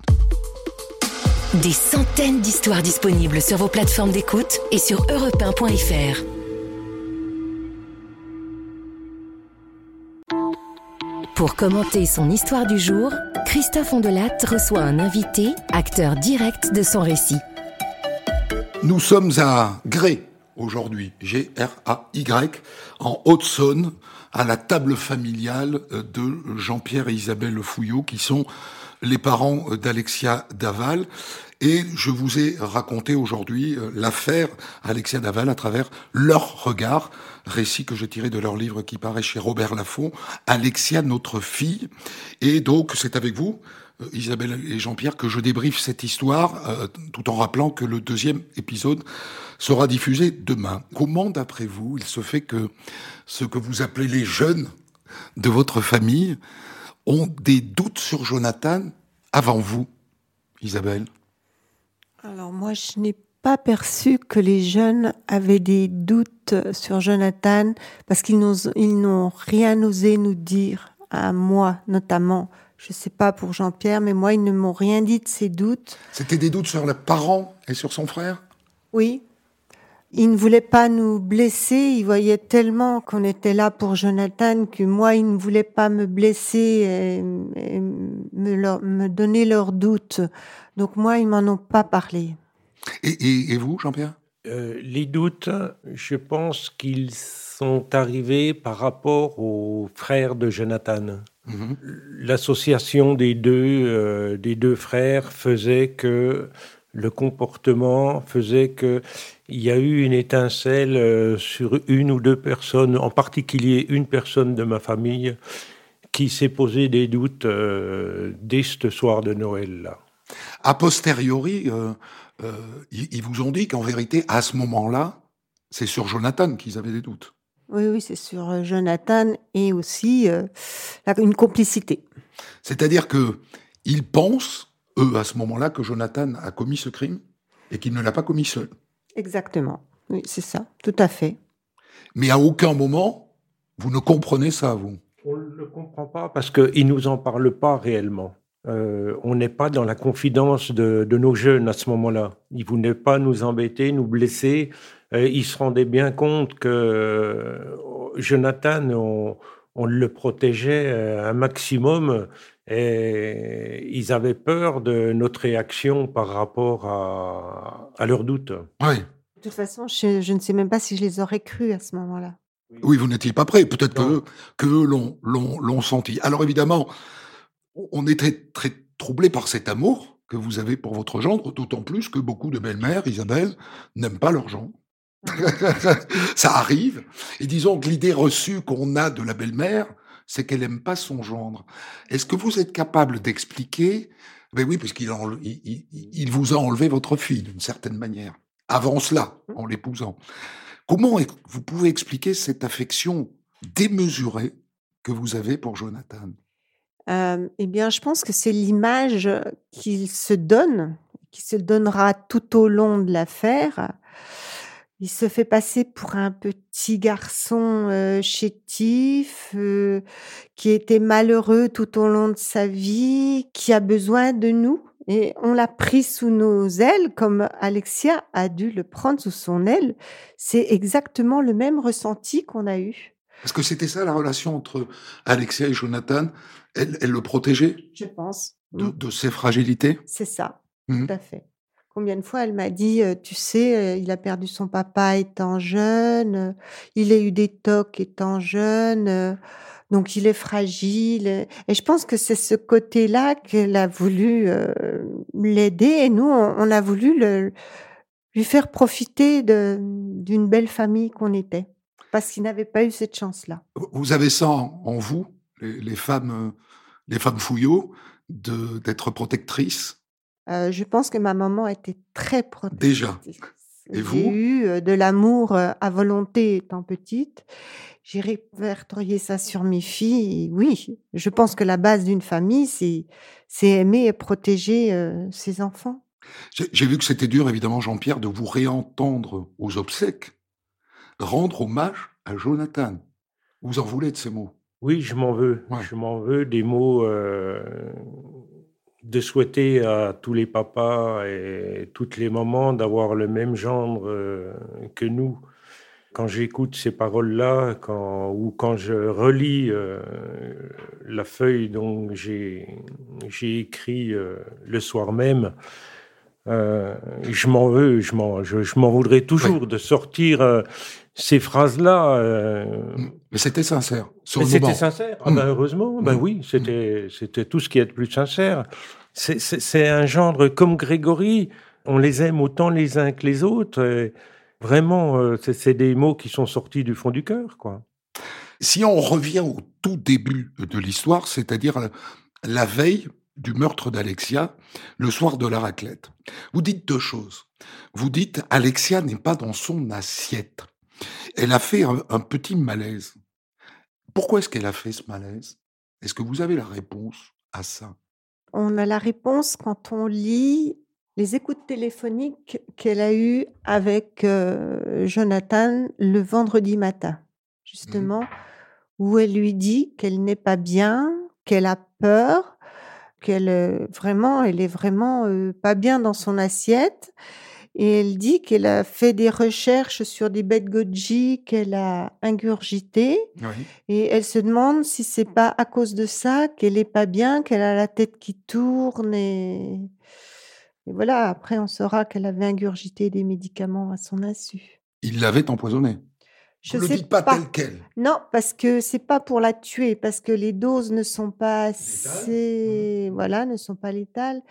Des centaines d'histoires disponibles sur vos plateformes d'écoute et sur europe Pour commenter son histoire du jour, Christophe Ondelat reçoit un invité, acteur direct de son récit. Nous sommes à Gré, aujourd'hui, G-R-A-Y, en Haute-Saône, à la table familiale de Jean-Pierre et Isabelle Fouillot, qui sont les parents d'Alexia Daval. Et je vous ai raconté aujourd'hui euh, l'affaire Alexia Daval à travers leur regard, récit que j'ai tiré de leur livre qui paraît chez Robert Laffont, Alexia, notre fille. Et donc, c'est avec vous, euh, Isabelle et Jean-Pierre, que je débriefe cette histoire, euh, tout en rappelant que le deuxième épisode sera diffusé demain. Comment, d'après vous, il se fait que ce que vous appelez les jeunes de votre famille ont des doutes sur Jonathan avant vous, Isabelle? Alors moi, je n'ai pas perçu que les jeunes avaient des doutes sur Jonathan parce qu'ils n'ont rien osé nous dire, à moi notamment. Je ne sais pas pour Jean-Pierre, mais moi, ils ne m'ont rien dit de ces doutes. C'était des doutes sur les parents et sur son frère? Oui. Ils ne voulaient pas nous blesser, ils voyaient tellement qu'on était là pour Jonathan que moi, ils ne voulaient pas me blesser et, me, me donner leurs doutes. Donc moi, ils m'en ont pas parlé. Et, vous, Jean-Pierre? Euh, Les doutes, je pense qu'ils sont arrivés par rapport aux frères de Jonathan. Mhm. L'association des deux, euh, des deux frères faisait que le comportement faisait que il y a eu une étincelle euh, sur une ou deux personnes, en particulier une personne de ma famille, qui s'est posé des doutes dès ce soir de Noël là. A posteriori, euh, euh, ils, vous ont dit qu'en vérité, à ce moment-là, c'est sur Jonathan qu'ils avaient des doutes. Oui, oui, c'est sur euh, Jonathan et aussi une complicité. C'est-à-dire que ils pensent, eux, à ce moment-là, que Jonathan a commis ce crime et qu'il ne l'a pas commis seul. Exactement. Oui, c'est ça, tout à fait. Mais à aucun moment, vous ne comprenez ça, vous. On ne le comprend pas parce qu'ils ne nous en parlent pas réellement. Euh, on n'est pas dans la confidence de, nos jeunes à ce moment-là. Ils ne voulaient pas nous embêter, nous blesser. Euh, ils se rendaient bien compte que euh, Jonathan, on, le protégeait un maximum et ils avaient peur de notre réaction par rapport à, leurs doutes. Oui. De toute façon, je, ne sais même pas si je les aurais crus à ce moment-là. Oui, vous n'étiez pas prêt. Peut-être que, que l'ont senti. Alors évidemment, on était très troublé par cet amour que vous avez pour votre gendre, d'autant plus que beaucoup de belles-mères, Isabelle, n'aiment pas leur gendre. [laughs] ça arrive. Et disons que l'idée reçue qu'on a de la belle-mère, c'est qu'elle n'aime pas son gendre. Est-ce que vous êtes capable d'expliquer? Ben oui, puisqu'il il, vous a enlevé votre fille d'une certaine manière. Avant cela, en l'épousant. Comment vous pouvez expliquer cette affection démesurée que vous avez pour Jonathan? Euh, eh bien, je pense que c'est l'image qu'il se donne, qui se donnera tout au long de l'affaire. Il se fait passer pour un petit garçon euh, chétif, euh, qui était malheureux tout au long de sa vie, qui a besoin de nous. Et on l'a pris sous nos ailes, comme Alexia a dû le prendre sous son aile. C'est exactement le même ressenti qu'on a eu. Est-ce que c'était ça la relation entre Alexia et Jonathan elle, le protégeait Je pense. De, ses fragilités C'est ça, mmh. tout à fait. Combien de fois elle m'a dit, euh, tu sais, euh, il a perdu son papa étant jeune, euh, il a eu des tocs étant jeune, donc il est fragile. Et je pense que c'est ce côté-là qu'elle a voulu l'aider et nous, on, a voulu lui faire profiter d'une belle famille qu'on était parce qu'il n'avait pas eu cette chance-là. Vous avez ça en, vous, les, femmes, les femmes fouillots, d'être protectrices? Euh, Je pense que ma maman était très protectrice. Déjà. Et vous? J'ai eu euh, de l'amour euh, à volonté étant petite. J'ai répertorié ça sur mes filles. Oui, je pense que la base d'une famille, c'est aimer et protéger ses enfants. J'ai vu que c'était dur, évidemment, Jean-Pierre, de vous réentendre aux obsèques rendre hommage à Jonathan. Vous en voulez de ces mots? Oui, je m'en veux. Je m'en veux des mots euh, de souhaiter à tous les papas et toutes les mamans d'avoir le même gendre euh, que nous. Quand j'écoute ces paroles-là, quand, ou quand je relis euh, la feuille dont j'ai écrit le soir même, Euh, je m'en veux, je m'en, je, m'en voudrais toujours de sortir euh, ces phrases-là. Euh, mais c'était sincère. C'était sincère. Ah ben, mm. heureusement, ben mm. oui, c'était, c'était tout ce qui est de plus sincère. C'est, un genre comme Grégory. On les aime autant les uns que les autres. vraiment, c'est, des mots qui sont sortis du fond du cœur, quoi. Si on revient au tout début de l'histoire, c'est-à-dire la veille du meurtre d'Alexia, le soir de la raclette, vous dites deux choses. Vous dites Alexia n'est pas dans son assiette. Elle a fait un, petit malaise. Pourquoi est-ce qu'elle a fait ce malaise? Est-ce que vous avez la réponse à ça? On a la réponse quand on lit les écoutes téléphoniques qu'elle a eues avec euh, Jonathan le vendredi matin, mmh justement où elle lui dit qu'elle n'est pas bien, qu'elle a peur, qu'elle euh, vraiment, elle est vraiment euh, pas bien dans son assiette. Et elle dit qu'elle a fait des recherches sur des bêtes goji qu'elle a ingurgitées. Et elle se demande si c'est pas à cause de ça qu'elle est pas bien, qu'elle a la tête qui tourne. Et, et voilà, après, on saura qu'elle avait ingurgité des médicaments à son insu. Il l'avait empoisonnée. Je ne le dites pas, tel quel. Non, parce que c'est pas pour la tuer, parce que les doses ne sont pas assez, mmh. voilà, ne sont pas létales,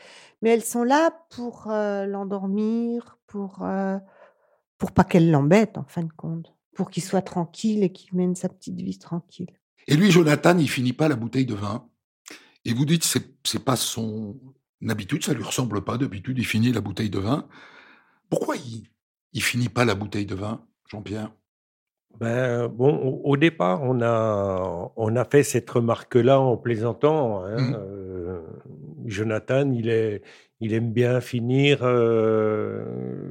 mais elles sont là pour euh, l'endormir, pour euh, pour pas qu'elle l'embête en fin de compte, pour qu'il soit tranquille et qu'il mène sa petite vie tranquille. Et lui, Jonathan, il finit pas la bouteille de vin. Et vous dites c'est c'est pas son habitude, ça lui ressemble pas. D'habitude, il finit la bouteille de vin. Pourquoi il il finit pas la bouteille de vin, Jean-Pierre? Ben, bon, au, départ, on a, on a fait cette remarque-là en plaisantant. Hein, mmh. euh, Jonathan, il, est, il aime bien finir, euh,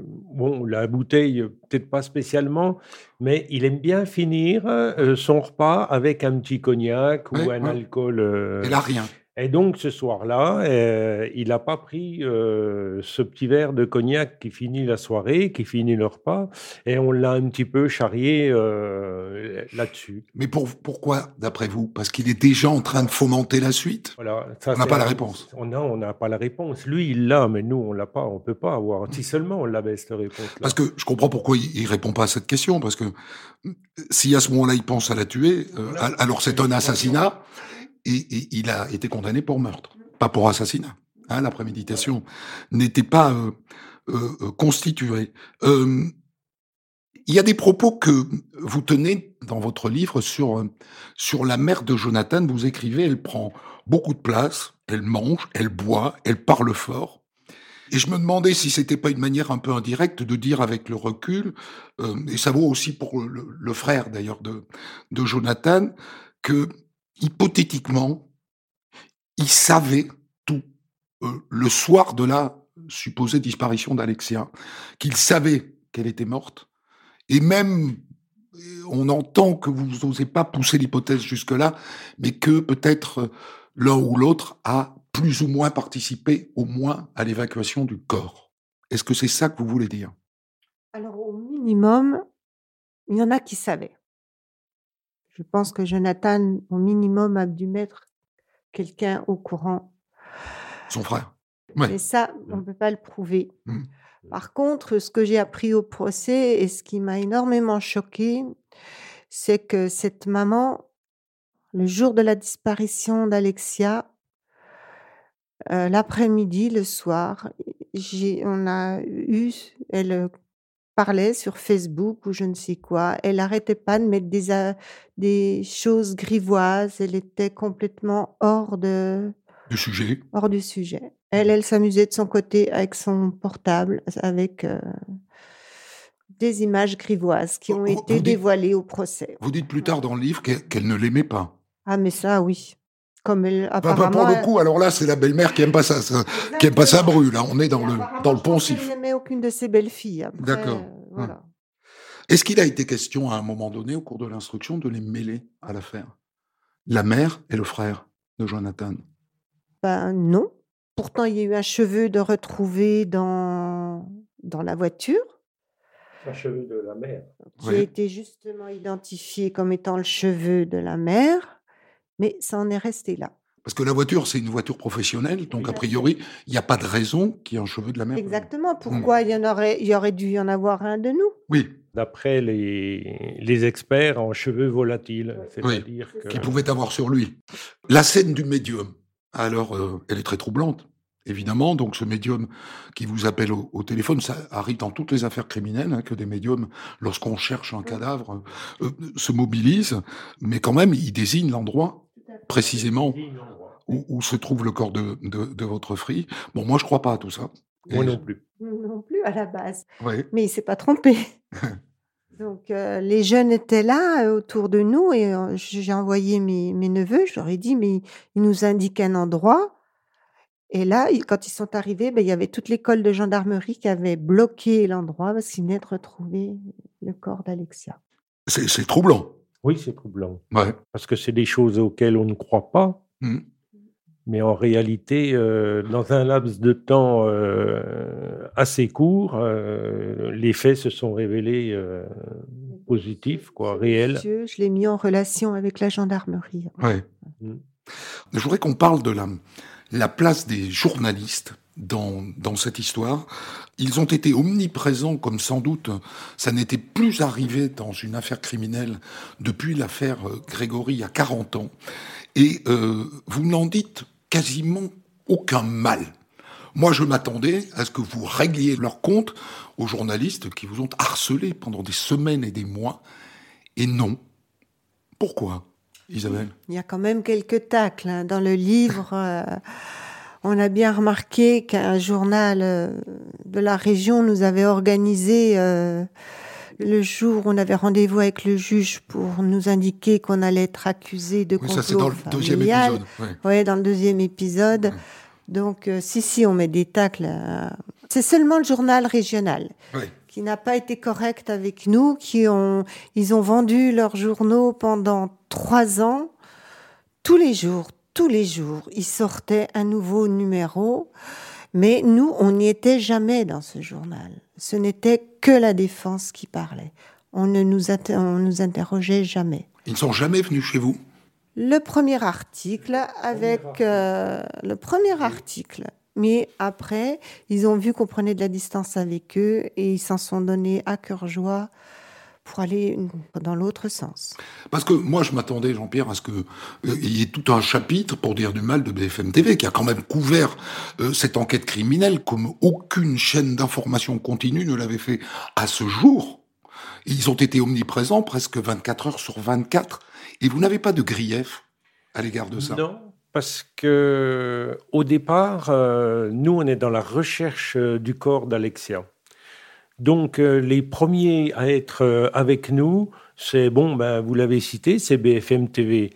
bon, la bouteille, peut-être pas spécialement, mais il aime bien finir euh, son repas avec un petit cognac ou un alcool. Il a rien. Et donc ce soir-là, euh, il n'a pas pris euh, ce petit verre de cognac qui finit la soirée, qui finit le repas, et on l'a un petit peu charrié euh, là-dessus. Mais pour, pourquoi, d'après vous? Parce qu'il est déjà en train de fomenter la suite? Voilà, On n'a pas la réponse. Non, on n'a pas la réponse. Lui, il l'a, mais nous, on l'a pas. On peut pas avoir. Si seulement on l'avait cette réponse. Parce que je comprends pourquoi il, ne répond pas à cette question, parce que si à ce moment-là il pense à la tuer, alors c'est un assassinat et, il a été condamné pour meurtre, pas pour assassinat. Hein, la préméditation n'était pas euh, euh, euh constituée. Euh, il y a des propos que vous tenez dans votre livre sur sur la mère de Jonathan. Vous écrivez, elle prend beaucoup de place, elle mange, elle boit, elle parle fort. Et je me demandais si c'était pas une manière un peu indirecte de dire avec le recul, euh, et ça vaut aussi pour le, le frère d'ailleurs de, de Jonathan, que hypothétiquement, il savait tout euh, le soir de la supposée disparition d'Alexia, qu'il savait qu'elle était morte, et même on entend que vous n'osez pas pousser l'hypothèse jusque-là, mais que peut-être euh, l'un ou l'autre a plus ou moins participé au moins à l'évacuation du corps. Est-ce que c'est ça que vous voulez dire? Alors au minimum, il y en a qui savaient. Je pense que Jonathan, au minimum, a dû mettre quelqu'un au courant. Son frère. Mais ça, on ne peut pas le prouver. Mmh. Par contre, ce que j'ai appris au procès et ce qui m'a énormément choqué, c'est que cette maman, le jour de la disparition d'Alexia, euh, l'après-midi, le soir, on a eu, elle parlait sur Facebook ou je ne sais quoi. Elle arrêtait pas de mettre des, des choses grivoises. Elle était complètement hors de du sujet. Hors du sujet. Elle, elle s'amusait de son côté avec son portable, avec euh, des images grivoises qui ont été dévoilées au procès. Vous dites plus tard dans le livre qu'elle ne l'aimait pas. Ah, mais ça, oui. Comme elle, apparemment, pour le coup, alors là, c'est la belle-mère qui aime pas ça, qui aime pas ça brûle. Là, on est dans le dans le poncif. Elle n'aimait aucune de ses belles-filles. D'accord. Euh, voilà. Est-ce qu'il a été question à un moment donné, au cours de l'instruction, de les mêler à l'affaire? La mère et le frère de Jonathan? Ben non. Pourtant, il y a eu un cheveu de retrouver dans dans la voiture. Un cheveu de la mère. Qui a été justement identifié comme étant le cheveu de la mère mais ça en est resté là. Parce que la voiture, c'est une voiture professionnelle, donc a priori, il n'y a pas de raison qu'il y ait un cheveu de la mer. Exactement. Pourquoi il y en aurait, il y aurait dû y en avoir un de nous? Oui. D'après les, les experts en cheveux volatiles, c'est-à-dire que... qu'il pouvait avoir sur lui. La scène du médium, alors, euh, elle est très troublante évidemment. Donc ce médium qui vous appelle au, téléphone, ça arrive dans toutes les affaires criminelles, hein, que des médiums, lorsqu'on cherche un cadavre, euh, se mobilisent, mais quand même, il désigne l'endroit précisément où, se trouve le corps de, de, votre fille. Bon, moi, je crois pas à tout ça. Moi non plus. Non plus à la base. Mais il s'est pas trompé. [laughs] Donc euh, les jeunes étaient là euh, autour de nous et euh, j'ai envoyé mes, mes, neveux, je leur ai dit, mais ils nous indiquent un endroit. Et là, quand ils sont arrivés, ben, il y avait toute l'école de gendarmerie qui avait bloqué l'endroit parce qu'ils venaient de retrouver le corps d'Alexia. C'est troublant. Oui, c'est troublant. Parce que c'est des choses auxquelles on ne croit pas. Mmh. Mais en réalité, euh, dans un laps de temps euh, assez court, euh, les faits se sont révélés positifs, quoi, réels. Je l'ai mis en relation avec la gendarmerie. Ouais. Mmh. Je voudrais qu'on parle de la, la place des journalistes dans, cette histoire. Ils ont été omniprésents comme sans doute ça n'était plus arrivé dans une affaire criminelle depuis l'affaire euh, Grégory il y a 40 ans. Et euh, vous n'en dites quasiment aucun mal. Moi, je m'attendais à ce que vous régliez leur compte aux journalistes qui vous ont harcelé pendant des semaines et des mois. Et non. Pourquoi, Isabelle? Il y a quand même quelques tacles hein, dans le livre. Euh, on a bien remarqué qu'un journal euh, de la région nous avait organisé euh, le jour où on avait rendez-vous avec le juge pour nous indiquer qu'on allait être accusé de oui, complot ça c'est dans le deuxième épisode. Oui, dans le deuxième épisode. Donc, euh, si, si, on met des tacles. C'est seulement le journal régional qui n'a pas été correct avec nous, qui ont, ils ont vendu leurs journaux pendant trois ans, tous les jours, tous les jours, il sortait un nouveau numéro, mais nous, on n'y était jamais dans ce journal. Ce n'était que la défense qui parlait. On ne nous, nous interrogeait jamais. Ils ne sont jamais venus chez vous? Le premier article avec euh, le premier article. Mais après, ils ont vu qu'on prenait de la distance avec eux et ils s'en sont donnés à cœur joie pour aller dans l'autre sens. Parce que moi, je m'attendais, Jean-Pierre, à ce qu'il euh, y ait tout un chapitre pour dire du mal de BFM TV, qui a quand même couvert euh, cette enquête criminelle comme aucune chaîne d'information continue ne l'avait fait à ce jour. Ils ont été omniprésents presque 24 heures sur 24. Et vous n'avez pas de grief à l'égard de ça? Non, parce que au départ, euh, nous, on est dans la recherche du corps d'Alexia. Donc euh, les premiers à être euh, avec nous, c'est bon, ben, vous l'avez cité, c'est BFM TV.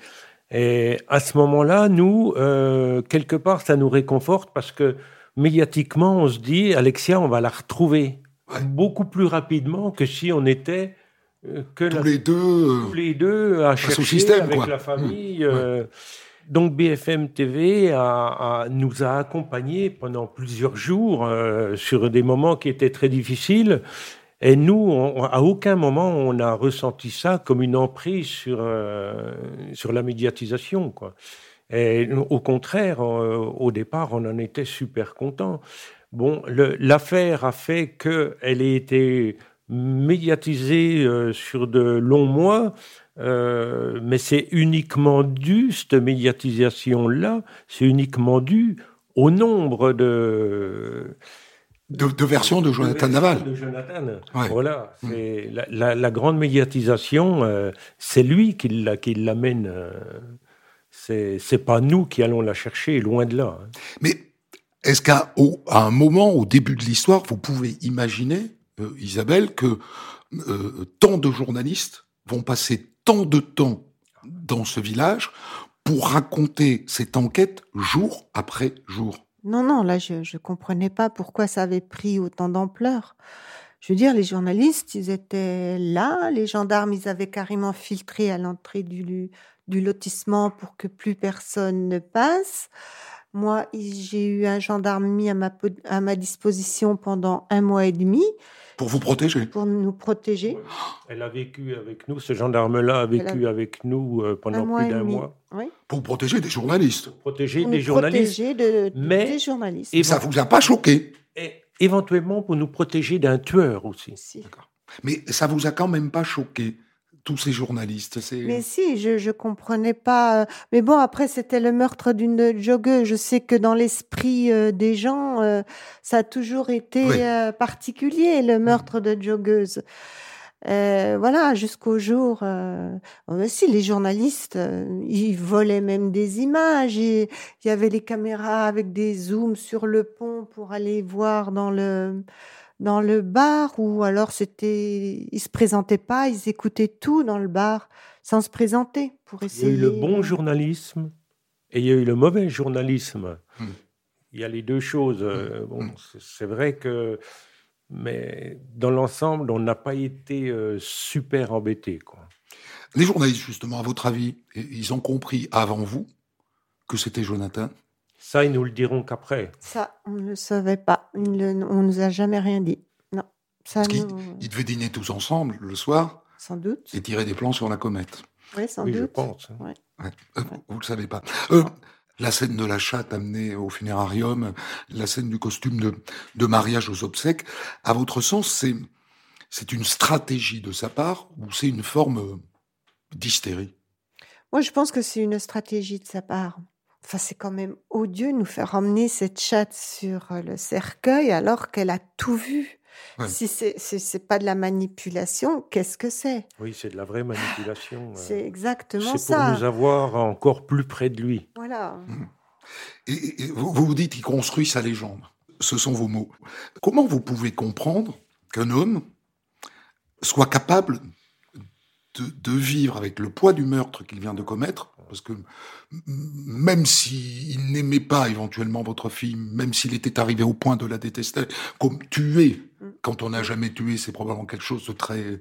Et à ce moment-là, nous, euh, quelque part, ça nous réconforte parce que médiatiquement, on se dit, Alexia, on va la retrouver beaucoup plus rapidement que si on était que tous les deux, tous les deux à chercher avec la famille. Mmh. Donc BFM TV a, nous a accompagnés pendant plusieurs jours euh, sur des moments qui étaient très difficiles. Et nous, à aucun moment, on a ressenti ça comme une emprise sur, euh, sur la médiatisation. Et au contraire, euh, au départ, on en était super contents. Bon, l'affaire a fait qu'elle ait été médiatisée sur de longs mois, euh, mais c'est uniquement dû, cette médiatisation-là, c'est uniquement dû au nombre de... De, versions de Jonathan Naval. De Jonathan. Voilà. Mm. La, la, grande médiatisation, euh, c'est lui qui l'amène. Euh, c'est pas nous qui allons la chercher, loin de là. Hein. Mais est-ce qu'à un moment, au début de l'histoire, vous pouvez imaginer, Isabelle, que tant de journalistes vont passer tant de temps dans ce village pour raconter cette enquête jour après jour. Non, non, là, je ne comprenais pas pourquoi ça avait pris autant d'ampleur. Je veux dire, les journalistes, ils étaient là, les gendarmes, ils avaient carrément filtré à l'entrée du, du lotissement pour que plus personne ne passe. Moi, j'ai eu un gendarme mis à ma, à ma disposition pendant un mois et demi. Pour vous protéger? Pour nous protéger. Elle a vécu avec nous, ce gendarme-là a vécu avec nous euh, pendant plus d'un mois. Oui. Pour protéger des journalistes. Pour protéger des journalistes. Protéger de, mais des journalistes. Et ça ne vous a pas choqué? Et Éventuellement pour nous protéger d'un tueur aussi. Si. Mais ça vous a quand même pas choqué? Tous ces journalistes. Mais si, je je comprenais pas. Euh, mais bon, après c'était le meurtre d'une joggeuse. Je sais que dans l'esprit euh, des gens, euh, ça a toujours été particulier le meurtre de joggeuse. voilà, jusqu'au jour. aussi, les journalistes, ils volaient même des images. Il y avait les caméras avec des zooms sur le pont pour aller voir dans le dans le bar ou alors c'était ils se présentaient pas, ils écoutaient tout dans le bar sans se présenter pour essayer. Il y a eu le bon journalisme et il y a eu le mauvais journalisme. Hmm. Il y a les deux choses. Euh, hmm. Bon, hmm. c'est vrai que mais dans l'ensemble, on n'a pas été euh, super embêtés. Quoi. Les journalistes, justement, à votre avis, ils ont compris avant vous que c'était Jonathan ça, ils nous le diront qu'après. Ça, on ne le savait pas. On ne nous a jamais rien dit. Non. Ça, Parce qu'ils devaient dîner tous ensemble le soir. Sans doute. Et tirer des plans sur la comète. Oui, sans doute. je pense. Ouais. Euh, vous ne le savez pas. Euh, la scène de la chatte amenée au funérarium, la scène du costume de, de mariage aux obsèques, à votre sens, c'est, c'est une stratégie de sa part ou c'est une forme d'hystérie? Moi, je pense que c'est une stratégie de sa part. Enfin, c'est quand même odieux de nous faire emmener cette chatte sur euh, le cercueil alors qu'elle a tout vu. Si c'est c'est pas de la manipulation, qu'est-ce que c'est? Oui, c'est de la vraie manipulation. Euh, c'est exactement ça. C'est pour nous avoir encore plus près de lui. Voilà. Mmh. Et, vous, vous dites qu'il construit sa légende. Ce sont vos mots. Comment vous pouvez comprendre qu'un homme soit capable de, vivre avec le poids du meurtre qu'il vient de commettre, parce que même s'il n'aimait pas éventuellement votre fille, même s'il était arrivé au point de la détester, comme tuer, quand on n'a jamais tué, c'est probablement quelque chose de très...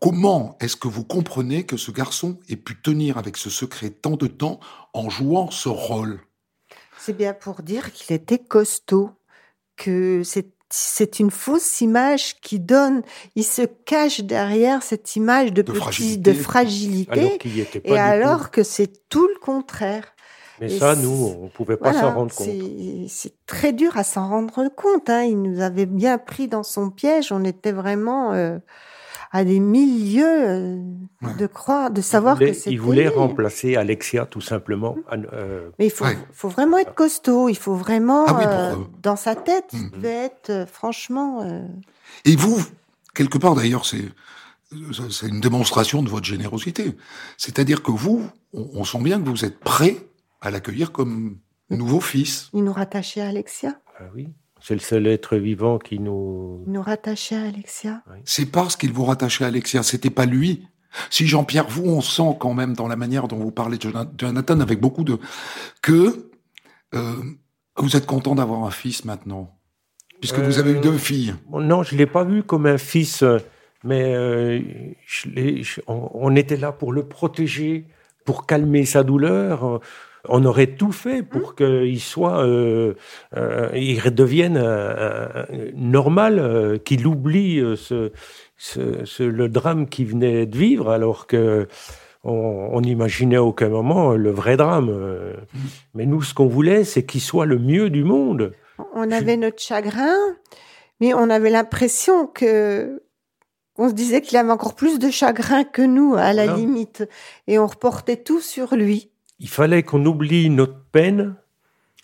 Comment est-ce que vous comprenez que ce garçon ait pu tenir avec ce secret tant de temps en jouant ce rôle? C'est bien pour dire qu'il était costaud, que c'est c'est une fausse image qui donne, il se cache derrière cette image de, petit, de fragilité, et alors que c'est tout le contraire. Mais ça, nous, on ne pouvait pas s'en rendre compte. C'est très dur à s'en rendre compte. Hein. Il nous avait bien pris dans son piège. On était vraiment euh, à des milieux euh, de croire, de savoir que c'était. Il voulait remplacer Alexia tout simplement. Euh, Mais il faut, faut, vraiment être costaud. Il faut vraiment, ah euh, dans sa tête, il mm. devait être franchement. Et vous, quelque part d'ailleurs, c'est c'est une démonstration de votre générosité. C'est-à-dire que vous, on, sent bien que vous êtes prêt à l'accueillir comme nouveau fils. Il nous rattachait à Alexia. Ah oui. C'est le seul être vivant qui nous... Nous rattachait à Alexia. C'est parce qu'il vous rattachait à Alexia, c'était pas lui. Si Jean-Pierre, vous, on sent quand même dans la manière dont vous parlez de Jonathan avec beaucoup de... que euh, vous êtes content d'avoir un fils maintenant, puisque vous avez eu deux euh, filles. Non, je l'ai pas vu comme un fils, mais euh, je on, on, était là pour le protéger, pour calmer sa douleur on aurait tout fait pour mmh. qu'il soit, euh, euh, il redevienne euh, normal, qu'il oublie ce, le drame qu'il venait de vivre, alors que on n'imaginait à aucun moment le vrai drame. Mmh. Mais nous, ce qu'on voulait, c'est qu'il soit le mieux du monde. On avait notre chagrin, mais on avait l'impression que on se disait qu'il avait encore plus de chagrin que nous, à la limite, et on reportait tout sur lui il fallait qu'on oublie notre peine.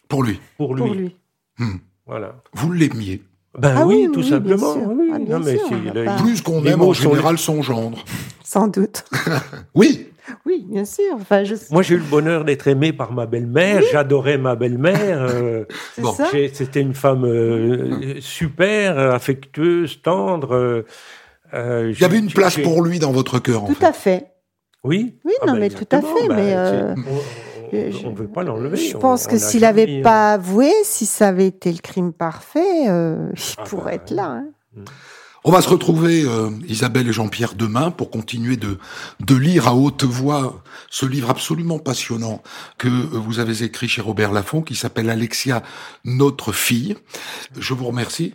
Pour lui. Pour lui. Hmm. Voilà. Vous l'aimiez. Ben ah oui, tout simplement. Ah, Plus qu'on aime en général son gendre. [laughs] Sans doute. [laughs] oui. Oui, bien sûr. Enfin, Moi, j'ai eu le bonheur d'être aimé par ma belle-mère. J'adorais ma belle-mère. Euh, [laughs] c'était une femme euh, super, affectueuse, tendre. Euh, Il y avait une place pour lui dans votre cœur. Tout à fait. Oui. Oui, ah non, ben mais tout à fait. mais euh, on ne veut pas l'enlever. Je pense que s'il n'avait pas avoué, si ça avait été le crime parfait, euh, [laughs] il ah pourrait bah être là. Hein. Mm. On va se retrouver, euh, Isabelle et Jean-Pierre, demain pour continuer de, de lire à haute voix ce livre absolument passionnant que vous avez écrit chez Robert Laffont, qui s'appelle Alexia, notre fille. Je vous remercie.